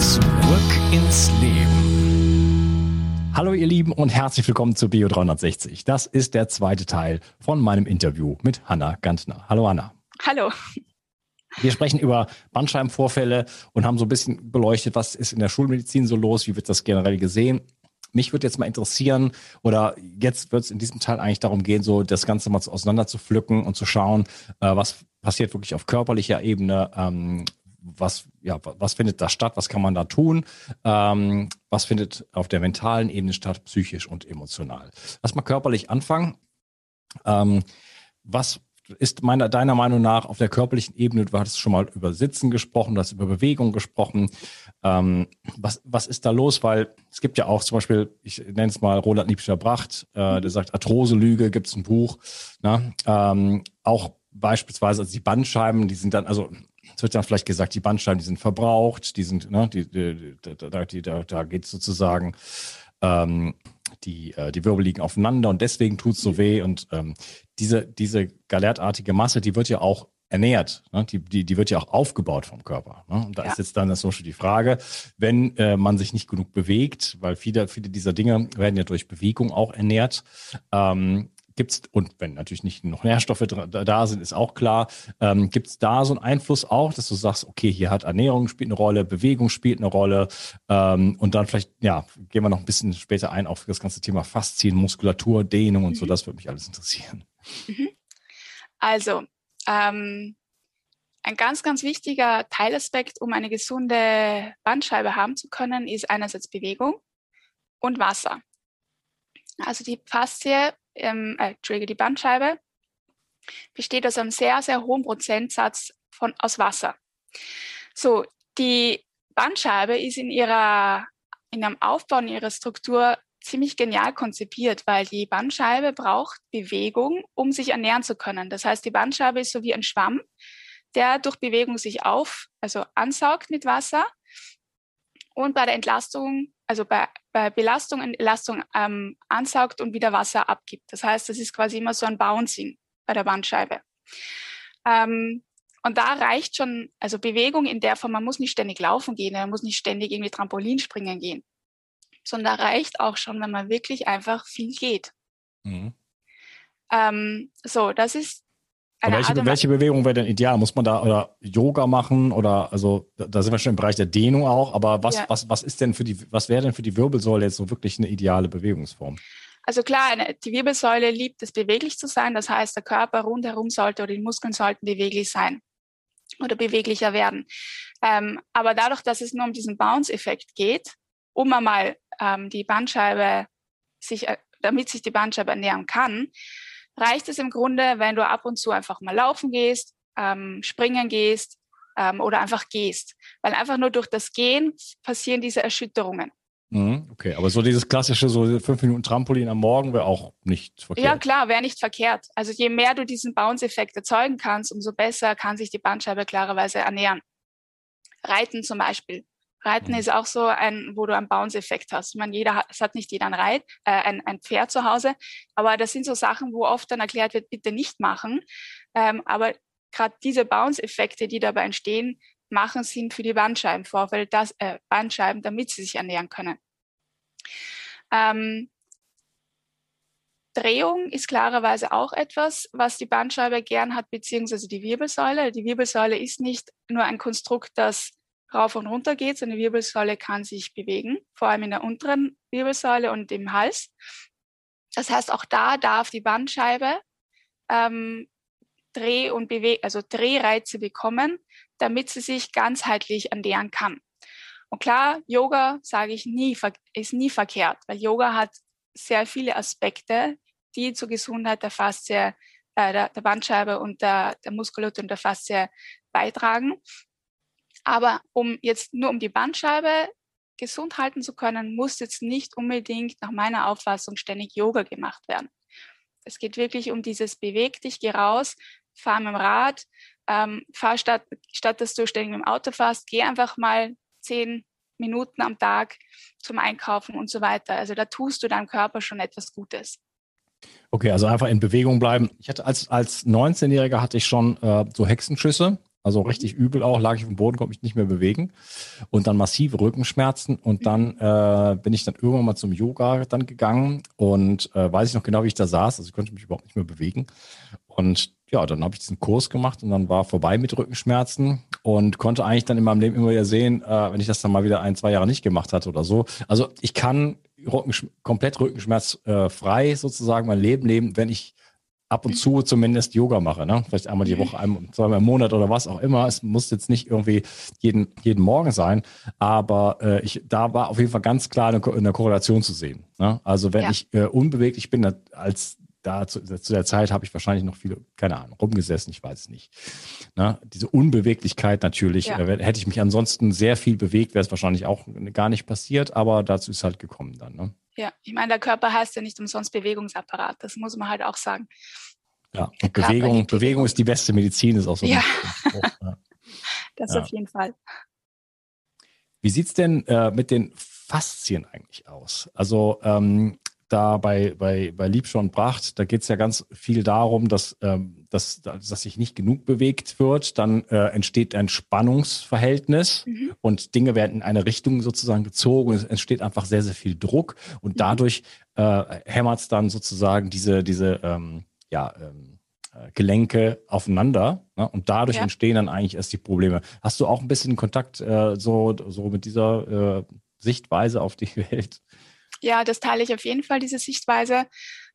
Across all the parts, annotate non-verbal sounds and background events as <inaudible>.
Zurück ins Leben. Hallo ihr Lieben und herzlich willkommen zu Bio 360. Das ist der zweite Teil von meinem Interview mit Hanna Gantner. Hallo Hanna. Hallo. Wir sprechen über Bandscheibenvorfälle und haben so ein bisschen beleuchtet, was ist in der Schulmedizin so los, wie wird das generell gesehen. Mich würde jetzt mal interessieren, oder jetzt wird es in diesem Teil eigentlich darum gehen, so das Ganze mal auseinander zu pflücken und zu schauen, äh, was passiert wirklich auf körperlicher Ebene, ähm, was, ja, was findet da statt, was kann man da tun, ähm, was findet auf der mentalen Ebene statt, psychisch und emotional. Lass mal körperlich anfangen. Ähm, was ist meiner, deiner Meinung nach auf der körperlichen Ebene, du hattest schon mal über Sitzen gesprochen, du hast über Bewegung gesprochen. Ähm, was, was ist da los? Weil es gibt ja auch zum Beispiel, ich nenne es mal Roland Liebscher-Bracht, äh, der sagt Arthrose-Lüge, gibt es ein Buch. Ne? Ähm, auch beispielsweise also die Bandscheiben, die sind dann, also es wird dann vielleicht gesagt, die Bandscheiben, die sind verbraucht, die sind, ne, die, die, da, die, da, da geht sozusagen ähm, die, äh, die Wirbel liegen aufeinander und deswegen tut es so weh. Und ähm, diese, diese galertartige Masse, die wird ja auch ernährt. Ne? Die, die, die wird ja auch aufgebaut vom Körper. Ne? Und da ja. ist jetzt dann das zum Beispiel die Frage, wenn äh, man sich nicht genug bewegt, weil viele, viele dieser Dinge werden ja durch Bewegung auch ernährt, ähm, Gibt's, und wenn natürlich nicht noch Nährstoffe da sind, ist auch klar, ähm, gibt es da so einen Einfluss auch, dass du sagst, okay, hier hat Ernährung spielt eine Rolle, Bewegung spielt eine Rolle ähm, und dann vielleicht, ja, gehen wir noch ein bisschen später ein auf das ganze Thema Faszien, Muskulatur, Dehnung und mhm. so, das würde mich alles interessieren. Mhm. Also, ähm, ein ganz, ganz wichtiger Teilaspekt, um eine gesunde Bandscheibe haben zu können, ist einerseits Bewegung und Wasser. Also die Faszie ähm, äh, die Bandscheibe besteht aus einem sehr, sehr hohen Prozentsatz von, aus Wasser. So, die Bandscheibe ist in ihrer, in einem Aufbau, in ihrer Struktur ziemlich genial konzipiert, weil die Bandscheibe braucht Bewegung, um sich ernähren zu können. Das heißt, die Bandscheibe ist so wie ein Schwamm, der durch Bewegung sich auf, also ansaugt mit Wasser und bei der Entlastung, also bei, bei Belastung und Entlastung ähm, ansaugt und wieder Wasser abgibt. Das heißt, das ist quasi immer so ein Bouncing bei der Bandscheibe. Ähm, und da reicht schon, also Bewegung in der Form, man muss nicht ständig laufen gehen, man muss nicht ständig irgendwie Trampolin springen gehen, sondern da reicht auch schon, wenn man wirklich einfach viel geht. Mhm. Ähm, so, das ist welche, welche Bewegung wäre denn ideal? Muss man da oder Yoga machen oder also da sind wir schon im Bereich der Dehnung auch, aber was, ja. was, was ist denn für die, was wäre denn für die Wirbelsäule jetzt so wirklich eine ideale Bewegungsform? Also klar, die Wirbelsäule liebt es, beweglich zu sein. Das heißt, der Körper rundherum sollte oder die Muskeln sollten beweglich sein oder beweglicher werden. Ähm, aber dadurch, dass es nur um diesen Bounce-Effekt geht, um einmal ähm, die Bandscheibe sich, äh, damit sich die Bandscheibe ernähren kann, reicht es im Grunde, wenn du ab und zu einfach mal laufen gehst, ähm, springen gehst ähm, oder einfach gehst. Weil einfach nur durch das Gehen passieren diese Erschütterungen. Mhm, okay, aber so dieses klassische, so fünf Minuten Trampolin am Morgen wäre auch nicht verkehrt. Ja, klar, wäre nicht verkehrt. Also je mehr du diesen Bounce-Effekt erzeugen kannst, umso besser kann sich die Bandscheibe klarerweise ernähren. Reiten zum Beispiel. Reiten mhm. ist auch so ein, wo du einen Bounce-Effekt hast. Ich meine, jeder hat, es hat nicht jeder ein Reit, äh, ein, ein Pferd zu Hause, aber das sind so Sachen, wo oft dann erklärt wird, bitte nicht machen. Ähm, aber gerade diese Bounce-Effekte, die dabei entstehen, machen Sinn für die Bandscheibenvorfälle, das, äh, Bandscheiben, damit sie sich ernähren können. Ähm, Drehung ist klarerweise auch etwas, was die Bandscheibe gern hat, beziehungsweise die Wirbelsäule. Die Wirbelsäule ist nicht nur ein Konstrukt, das rauf und runter geht, die Wirbelsäule kann sich bewegen, vor allem in der unteren Wirbelsäule und im Hals. Das heißt, auch da darf die Bandscheibe ähm, Dreh- und Bewe also Drehreize bekommen, damit sie sich ganzheitlich ernähren kann. Und klar, Yoga, sage ich nie, ist nie verkehrt, weil Yoga hat sehr viele Aspekte, die zur Gesundheit der Faszie, äh, der, der Bandscheibe und der, der Muskulatur und der Faszie beitragen. Aber um jetzt nur um die Bandscheibe gesund halten zu können, muss jetzt nicht unbedingt nach meiner Auffassung ständig Yoga gemacht werden. Es geht wirklich um dieses Beweg dich, geh raus, fahr mit dem Rad, ähm, fahr statt, statt dass du ständig mit dem Auto fährst, geh einfach mal zehn Minuten am Tag zum Einkaufen und so weiter. Also da tust du deinem Körper schon etwas Gutes. Okay, also einfach in Bewegung bleiben. Ich hatte als, als 19-Jähriger hatte ich schon äh, so Hexenschüsse. Also richtig übel auch, lag ich auf dem Boden, konnte mich nicht mehr bewegen. Und dann massive Rückenschmerzen. Und dann äh, bin ich dann irgendwann mal zum Yoga dann gegangen und äh, weiß ich noch genau, wie ich da saß. Also ich konnte mich überhaupt nicht mehr bewegen. Und ja, dann habe ich diesen Kurs gemacht und dann war vorbei mit Rückenschmerzen und konnte eigentlich dann in meinem Leben immer wieder sehen, äh, wenn ich das dann mal wieder ein, zwei Jahre nicht gemacht hatte oder so. Also ich kann Rückensch komplett rückenschmerzfrei äh, sozusagen mein Leben leben, wenn ich ab und zu zumindest Yoga mache, ne? Vielleicht einmal die mhm. Woche, einmal, zweimal im Monat oder was auch immer. Es muss jetzt nicht irgendwie jeden, jeden Morgen sein, aber äh, ich, da war auf jeden Fall ganz klar eine, eine Korrelation zu sehen. Ne? Also wenn ja. ich äh, unbeweglich bin, als da zu, zu der Zeit habe ich wahrscheinlich noch viele, keine Ahnung, rumgesessen, ich weiß es nicht. Ne? Diese Unbeweglichkeit natürlich, ja. äh, hätte ich mich ansonsten sehr viel bewegt, wäre es wahrscheinlich auch gar nicht passiert, aber dazu ist halt gekommen dann. Ne? Ja, ich meine, der Körper heißt ja nicht umsonst Bewegungsapparat, das muss man halt auch sagen. Ja, Bewegung, Bewegung ist die beste Medizin, ist auch so. Ja, ja. <laughs> das ja. auf jeden Fall. Wie sieht es denn äh, mit den Faszien eigentlich aus? Also ähm, da bei, bei, bei Liebscher und Bracht, da geht es ja ganz viel darum, dass, ähm, dass, dass sich nicht genug bewegt wird. Dann äh, entsteht ein Spannungsverhältnis mhm. und Dinge werden in eine Richtung sozusagen gezogen. Es entsteht einfach sehr, sehr viel Druck und mhm. dadurch äh, hämmert es dann sozusagen diese, diese ähm, ja, ähm, äh, Gelenke aufeinander ne? und dadurch ja. entstehen dann eigentlich erst die Probleme. Hast du auch ein bisschen Kontakt äh, so, so mit dieser äh, Sichtweise auf die Welt? Ja, das teile ich auf jeden Fall, diese Sichtweise.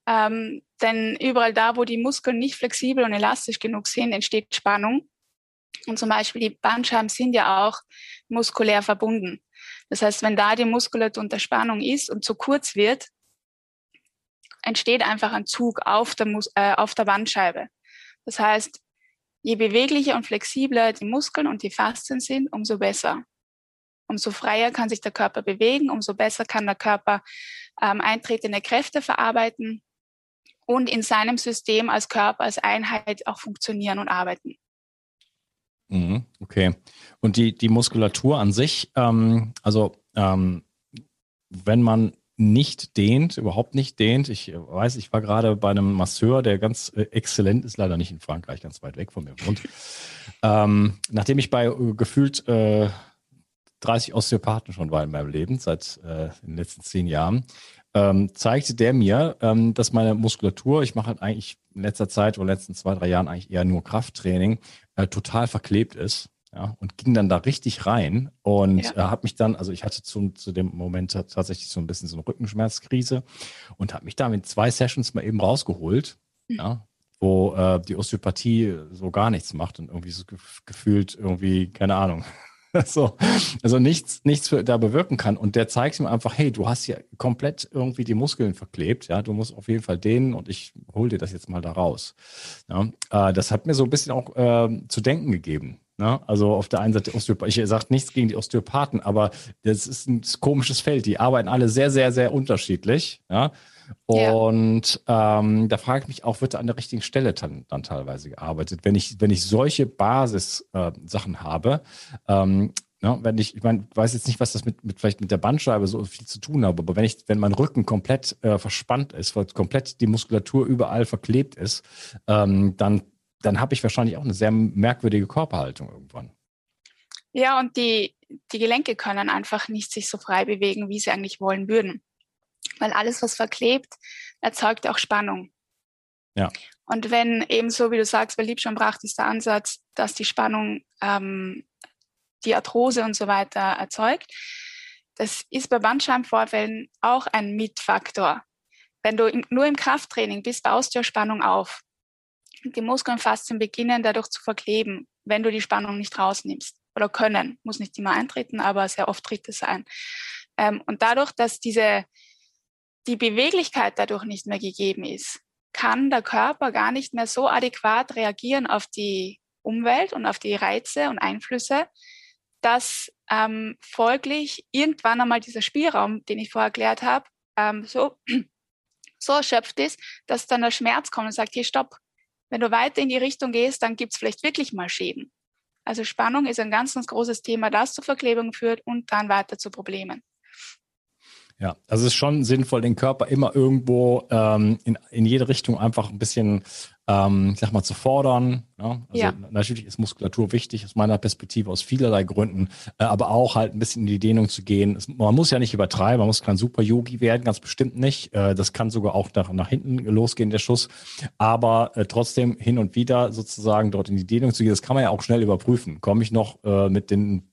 Ähm, denn überall da, wo die Muskeln nicht flexibel und elastisch genug sind, entsteht Spannung. Und zum Beispiel die Bandscheiben sind ja auch muskulär verbunden. Das heißt, wenn da die Muskulatur unter Spannung ist und zu kurz wird, entsteht einfach ein Zug auf der, Mus äh, auf der Bandscheibe. Das heißt, je beweglicher und flexibler die Muskeln und die Faszien sind, umso besser. Umso freier kann sich der Körper bewegen, umso besser kann der Körper ähm, eintretende Kräfte verarbeiten und in seinem System als Körper, als Einheit auch funktionieren und arbeiten. Mhm, okay. Und die, die Muskulatur an sich, ähm, also ähm, wenn man nicht dehnt, überhaupt nicht dehnt. Ich weiß, ich war gerade bei einem Masseur, der ganz äh, exzellent ist, leider nicht in Frankreich, ganz weit weg von mir wohnt. <laughs> ähm, nachdem ich bei äh, gefühlt äh, 30 Osteopathen schon war in meinem Leben, seit äh, den letzten zehn Jahren, ähm, zeigte der mir, ähm, dass meine Muskulatur, ich mache halt eigentlich in letzter Zeit oder in den letzten zwei, drei Jahren eigentlich eher nur Krafttraining, äh, total verklebt ist. Ja, und ging dann da richtig rein und ja. äh, habe mich dann, also ich hatte zu, zu dem Moment tatsächlich so ein bisschen so eine Rückenschmerzkrise und habe mich da mit zwei Sessions mal eben rausgeholt, mhm. ja, wo äh, die Osteopathie so gar nichts macht und irgendwie so gefühlt irgendwie, keine Ahnung, <laughs> so, also nichts, nichts für, da bewirken kann. Und der zeigt ihm einfach, hey, du hast ja komplett irgendwie die Muskeln verklebt, ja, du musst auf jeden Fall dehnen und ich hol dir das jetzt mal da raus. Ja, äh, das hat mir so ein bisschen auch äh, zu denken gegeben. Ne? Also auf der einen Seite Osteopath, ich sage nichts gegen die Osteopathen, aber das ist ein komisches Feld. Die arbeiten alle sehr, sehr, sehr unterschiedlich. Ja? Und ja. ähm, da frage ich mich auch, wird da an der richtigen Stelle dann, dann teilweise gearbeitet? Wenn ich, wenn ich solche Basis-Sachen äh, habe, ähm, ja, ne, wenn ich, ich meine, weiß jetzt nicht, was das mit, mit vielleicht mit der Bandscheibe so viel zu tun hat, aber wenn ich, wenn mein Rücken komplett äh, verspannt ist, weil komplett die Muskulatur überall verklebt ist, ähm, dann, dann habe ich wahrscheinlich auch eine sehr merkwürdige Körperhaltung irgendwann. Ja, und die, die Gelenke können einfach nicht sich so frei bewegen, wie sie eigentlich wollen würden weil alles, was verklebt, erzeugt auch Spannung. Ja. Und wenn eben so, wie du sagst, bei Liebschonbracht ist der Ansatz, dass die Spannung ähm, die Arthrose und so weiter erzeugt, das ist bei Bandscheibenvorfällen auch ein Mitfaktor. Wenn du in, nur im Krafttraining bist, baust du ja Spannung auf. Die Muskeln Faszien beginnen dadurch zu verkleben, wenn du die Spannung nicht rausnimmst. Oder können, muss nicht immer eintreten, aber sehr oft tritt es ein. Ähm, und dadurch, dass diese die Beweglichkeit dadurch nicht mehr gegeben ist, kann der Körper gar nicht mehr so adäquat reagieren auf die Umwelt und auf die Reize und Einflüsse, dass ähm, folglich irgendwann einmal dieser Spielraum, den ich vorher erklärt habe, ähm, so, <clears throat> so erschöpft ist, dass dann der Schmerz kommt und sagt, hier stopp, wenn du weiter in die Richtung gehst, dann gibt es vielleicht wirklich mal Schäden. Also Spannung ist ein ganz, ganz großes Thema, das zu Verklebung führt und dann weiter zu Problemen. Ja, also es ist schon sinnvoll, den Körper immer irgendwo ähm, in, in jede Richtung einfach ein bisschen, ähm, ich sag mal, zu fordern. Ja? Also ja. natürlich ist Muskulatur wichtig, aus meiner Perspektive aus vielerlei Gründen, äh, aber auch halt ein bisschen in die Dehnung zu gehen. Es, man muss ja nicht übertreiben, man muss kein Super-Yogi werden, ganz bestimmt nicht. Äh, das kann sogar auch nach, nach hinten losgehen, der Schuss. Aber äh, trotzdem hin und wieder sozusagen dort in die Dehnung zu gehen, das kann man ja auch schnell überprüfen. Komme ich noch äh, mit den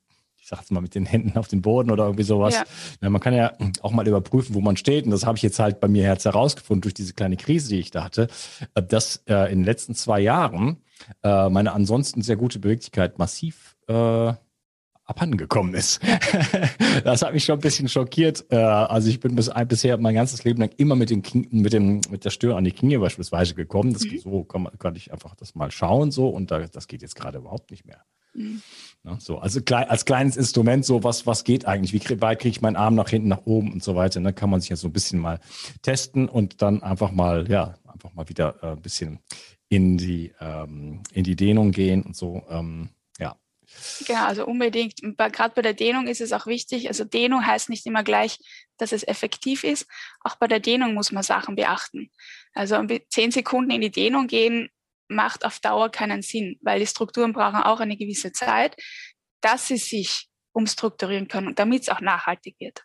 ich sag's mal, mit den Händen auf den Boden oder irgendwie sowas. Ja. Ja, man kann ja auch mal überprüfen, wo man steht. Und das habe ich jetzt halt bei mir jetzt herausgefunden durch diese kleine Krise, die ich da hatte, äh, dass äh, in den letzten zwei Jahren äh, meine ansonsten sehr gute Beweglichkeit massiv äh, abhanden gekommen ist. <laughs> das hat mich schon ein bisschen schockiert. Äh, also ich bin bis, bisher mein ganzes Leben lang immer mit, den Knie, mit, dem, mit der Stirn an die Knie beispielsweise gekommen. Das, mhm. So kann, man, kann ich einfach das mal schauen so und da, das geht jetzt gerade überhaupt nicht mehr. Mhm. Ja, so, also klein, als kleines Instrument, so was, was geht eigentlich? Wie weit kriege ich meinen Arm nach hinten, nach oben und so weiter? Ne? Kann man sich ja so ein bisschen mal testen und dann einfach mal, ja, einfach mal wieder äh, ein bisschen in die, ähm, in die Dehnung gehen und so. Ähm. Genau, also unbedingt. Gerade bei der Dehnung ist es auch wichtig. Also Dehnung heißt nicht immer gleich, dass es effektiv ist. Auch bei der Dehnung muss man Sachen beachten. Also zehn Sekunden in die Dehnung gehen macht auf Dauer keinen Sinn, weil die Strukturen brauchen auch eine gewisse Zeit, dass sie sich umstrukturieren können, damit es auch nachhaltig wird.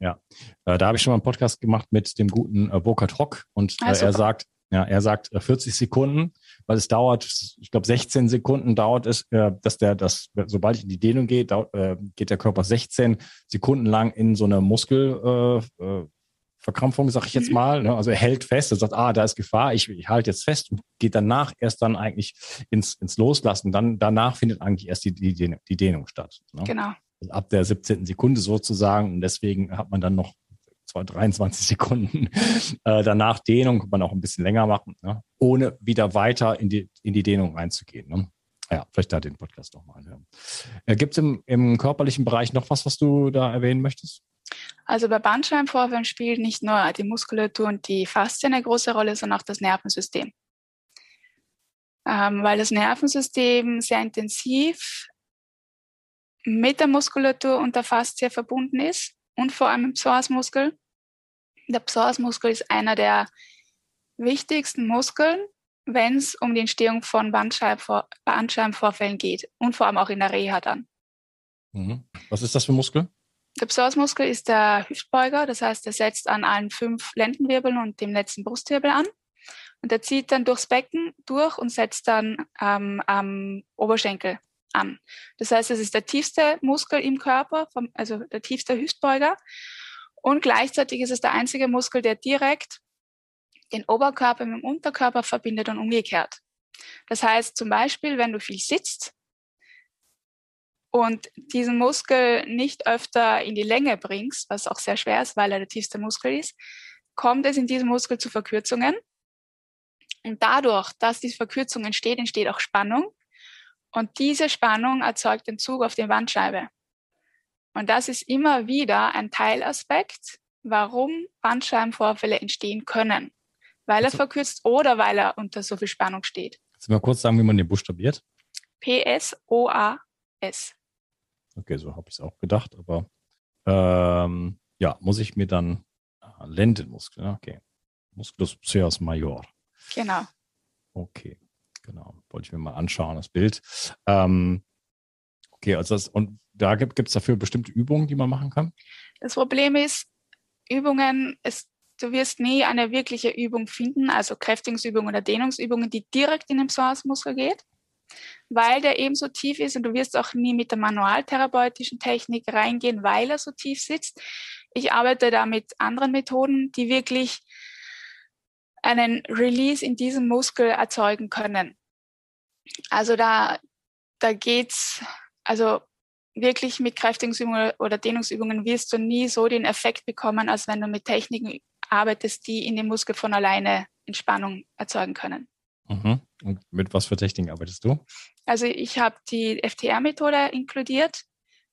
Ja, äh, da habe ich schon mal einen Podcast gemacht mit dem guten äh, Burkhard Hock und äh, ah, er sagt, ja, er sagt 40 äh, Sekunden, weil es dauert, ich glaube 16 Sekunden dauert es, äh, dass der, das, sobald ich in die Dehnung gehe, dauert, äh, geht der Körper 16 Sekunden lang in so eine Muskel, äh, Verkrampfung, sag ich jetzt mal. Ne? Also er hält fest, er sagt, ah, da ist Gefahr, ich, ich halte jetzt fest und geht danach erst dann eigentlich ins, ins Loslassen. Dann danach findet eigentlich erst die, die, die Dehnung statt. Ne? Genau. Also ab der 17. Sekunde sozusagen. Und deswegen hat man dann noch zwar 23 Sekunden <laughs> äh, danach Dehnung, kann man auch ein bisschen länger machen, ne? ohne wieder weiter in die, in die Dehnung reinzugehen. Ne? Ja, vielleicht da den Podcast nochmal hören. Äh, Gibt es im, im körperlichen Bereich noch was, was du da erwähnen möchtest? Also bei Bandscheibenvorfällen spielt nicht nur die Muskulatur und die Faszien eine große Rolle, sondern auch das Nervensystem. Ähm, weil das Nervensystem sehr intensiv mit der Muskulatur und der Faszie verbunden ist und vor allem im Psoasmuskel. Der Psoasmuskel ist einer der wichtigsten Muskeln, wenn es um die Entstehung von Bandscheibenvorfällen geht und vor allem auch in der Reha dann. Mhm. Was ist das für ein Muskel? Der Psoasmuskel ist der Hüftbeuger, das heißt, er setzt an allen fünf Lendenwirbeln und dem letzten Brustwirbel an. Und er zieht dann durchs Becken durch und setzt dann ähm, am Oberschenkel an. Das heißt, es ist der tiefste Muskel im Körper, vom, also der tiefste Hüftbeuger. Und gleichzeitig ist es der einzige Muskel, der direkt den Oberkörper mit dem Unterkörper verbindet und umgekehrt. Das heißt zum Beispiel, wenn du viel sitzt, und diesen Muskel nicht öfter in die Länge bringst, was auch sehr schwer ist, weil er der tiefste Muskel ist, kommt es in diesem Muskel zu Verkürzungen. Und dadurch, dass diese Verkürzung entsteht, entsteht auch Spannung. Und diese Spannung erzeugt den Zug auf die Bandscheibe. Und das ist immer wieder ein Teilaspekt, warum Bandscheibenvorfälle entstehen können. Weil er also, verkürzt oder weil er unter so viel Spannung steht. Kannst du mal kurz sagen, wie man den buchstabiert? P-S-O-A-S. Okay, so habe ich es auch gedacht, aber ähm, ja, muss ich mir dann ah, Lendenmuskel, okay. Musculus psoas major. Genau. Okay, genau. Wollte ich mir mal anschauen, das Bild. Ähm, okay, also das, und da gibt es dafür bestimmte Übungen, die man machen kann? Das Problem ist, Übungen, es, du wirst nie eine wirkliche Übung finden, also Kräftigungsübungen oder Dehnungsübungen, die direkt in den Psoasmuskel geht weil der eben so tief ist und du wirst auch nie mit der manualtherapeutischen Technik reingehen, weil er so tief sitzt. Ich arbeite da mit anderen Methoden, die wirklich einen Release in diesem Muskel erzeugen können. Also da, da geht's, also wirklich mit Kräftigungsübungen oder Dehnungsübungen wirst du nie so den Effekt bekommen, als wenn du mit Techniken arbeitest, die in dem Muskel von alleine Entspannung erzeugen können. Mhm. Und mit was für Techniken arbeitest du? Also ich habe die FTR-Methode inkludiert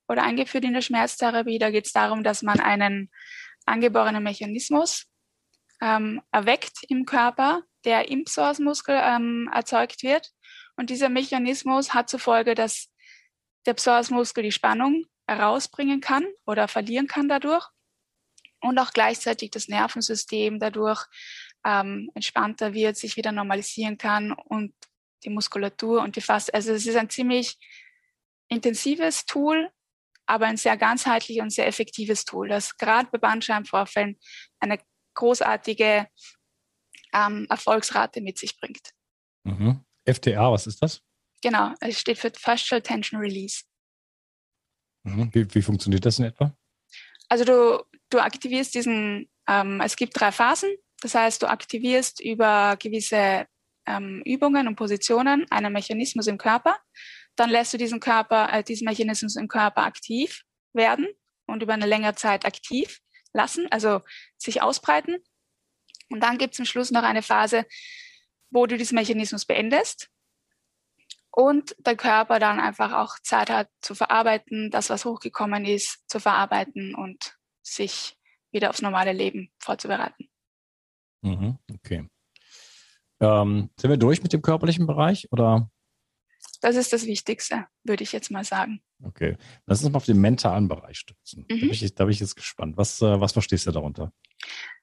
oder eingeführt in der Schmerztherapie. Da geht es darum, dass man einen angeborenen Mechanismus ähm, erweckt im Körper, der im Psoasmuskel ähm, erzeugt wird. Und dieser Mechanismus hat zur Folge, dass der Psoasmuskel die Spannung herausbringen kann oder verlieren kann dadurch und auch gleichzeitig das Nervensystem dadurch ähm, entspannter wird, sich wieder normalisieren kann und die Muskulatur und die Faste. Also es ist ein ziemlich intensives Tool, aber ein sehr ganzheitliches und sehr effektives Tool, das gerade bei Bandscheibenvorfällen eine großartige ähm, Erfolgsrate mit sich bringt. Mhm. FTA, was ist das? Genau, es steht für Fascial Tension Release. Mhm. Wie, wie, funktioniert das in etwa? Also du, du aktivierst diesen, ähm, es gibt drei Phasen. Das heißt, du aktivierst über gewisse ähm, Übungen und Positionen einen Mechanismus im Körper. Dann lässt du diesen Körper, äh, diesen Mechanismus im Körper aktiv werden und über eine längere Zeit aktiv lassen, also sich ausbreiten. Und dann gibt es am Schluss noch eine Phase, wo du diesen Mechanismus beendest und der Körper dann einfach auch Zeit hat zu verarbeiten, das, was hochgekommen ist, zu verarbeiten und sich wieder aufs normale Leben vorzubereiten. Mhm, okay. Ähm, sind wir durch mit dem körperlichen Bereich oder? Das ist das Wichtigste, würde ich jetzt mal sagen. Okay. Lass uns mal auf den mentalen Bereich stützen. Mhm. Da, bin ich, da bin ich jetzt gespannt. Was, äh, was verstehst du darunter?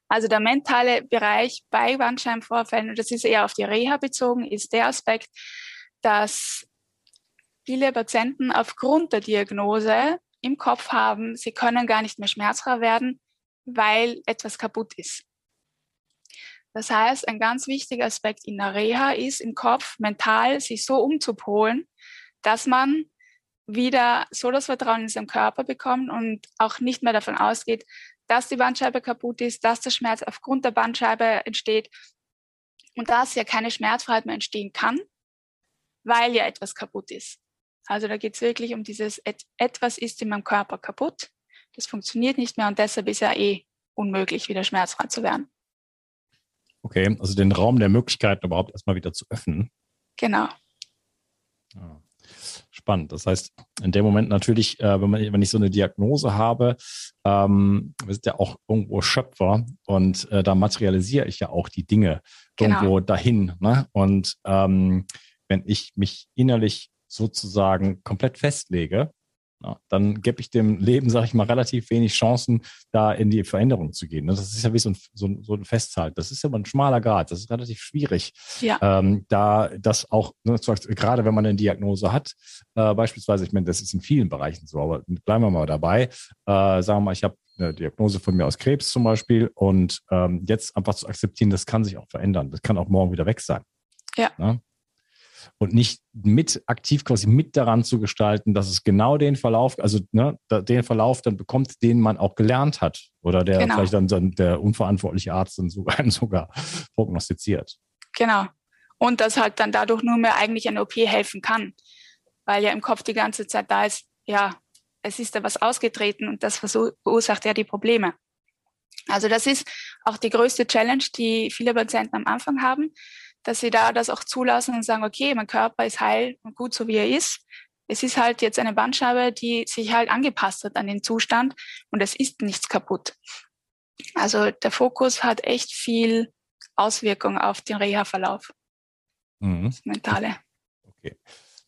Also der mentale Bereich bei Bandscheibenvorfällen, und das ist eher auf die Reha bezogen, ist der Aspekt, dass viele Patienten aufgrund der Diagnose im Kopf haben, sie können gar nicht mehr schmerzfrei werden, weil etwas kaputt ist. Das heißt, ein ganz wichtiger Aspekt in der Reha ist im Kopf mental sich so umzupolen, dass man wieder so das Vertrauen in seinen Körper bekommt und auch nicht mehr davon ausgeht, dass die Bandscheibe kaputt ist, dass der Schmerz aufgrund der Bandscheibe entsteht und dass ja keine Schmerzfreiheit mehr entstehen kann, weil ja etwas kaputt ist. Also da geht es wirklich um dieses, etwas ist in meinem Körper kaputt, das funktioniert nicht mehr und deshalb ist ja eh unmöglich, wieder schmerzfrei zu werden. Okay, also den Raum der Möglichkeiten überhaupt erstmal wieder zu öffnen. Genau. Ja. Spannend. Das heißt, in dem Moment natürlich, äh, wenn, man, wenn ich so eine Diagnose habe, ähm, wir sind ja auch irgendwo Schöpfer und äh, da materialisiere ich ja auch die Dinge genau. irgendwo dahin. Ne? Und ähm, wenn ich mich innerlich sozusagen komplett festlege, ja, dann gebe ich dem Leben, sage ich mal, relativ wenig Chancen, da in die Veränderung zu gehen. Das ist ja wie so ein, so ein, so ein Festhalt. Das ist ja mal ein schmaler Grad. Das ist relativ schwierig. Ja. Ähm, da das auch, ne, gerade wenn man eine Diagnose hat, äh, beispielsweise, ich meine, das ist in vielen Bereichen so, aber bleiben wir mal dabei. Äh, sagen wir mal, ich habe eine Diagnose von mir aus Krebs zum Beispiel und ähm, jetzt einfach zu akzeptieren, das kann sich auch verändern. Das kann auch morgen wieder weg sein. Ja. Ne? Und nicht mit aktiv quasi mit daran zu gestalten, dass es genau den Verlauf, also ne, den Verlauf dann bekommt, den man auch gelernt hat oder der genau. vielleicht dann, dann der unverantwortliche Arzt dann sogar, <laughs> sogar prognostiziert. Genau. Und dass halt dann dadurch nur mehr eigentlich eine OP helfen kann, weil ja im Kopf die ganze Zeit da ist, ja, es ist da was ausgetreten und das verursacht ja die Probleme. Also das ist auch die größte Challenge, die viele Patienten am Anfang haben, dass sie da das auch zulassen und sagen, okay, mein Körper ist heil und gut so wie er ist. Es ist halt jetzt eine Bandscheibe, die sich halt angepasst hat an den Zustand und es ist nichts kaputt. Also der Fokus hat echt viel Auswirkung auf den Reha-Verlauf. Mhm. Das Mentale. Okay.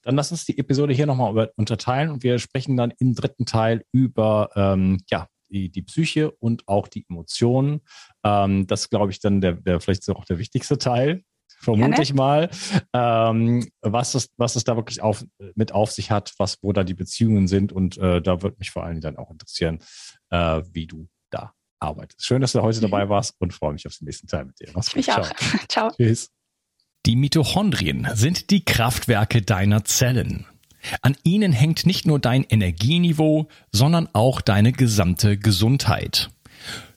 Dann lass uns die Episode hier nochmal unterteilen und wir sprechen dann im dritten Teil über ähm, ja, die, die Psyche und auch die Emotionen. Ähm, das glaube ich dann der, der vielleicht auch der wichtigste Teil, vermute ich mal. Ähm, was, es, was es da wirklich auf, mit auf sich hat, was, wo da die Beziehungen sind und äh, da würde mich vor allem dann auch interessieren, äh, wie du da arbeitest. Schön, dass du heute dabei <laughs> warst und freue mich auf den nächsten Teil mit dir. Mach's gut. Ich Ciao. auch. <laughs> Ciao. Tschüss. Die Mitochondrien sind die Kraftwerke deiner Zellen. An ihnen hängt nicht nur dein Energieniveau, sondern auch deine gesamte Gesundheit.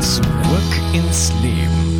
Zurück ins Leben.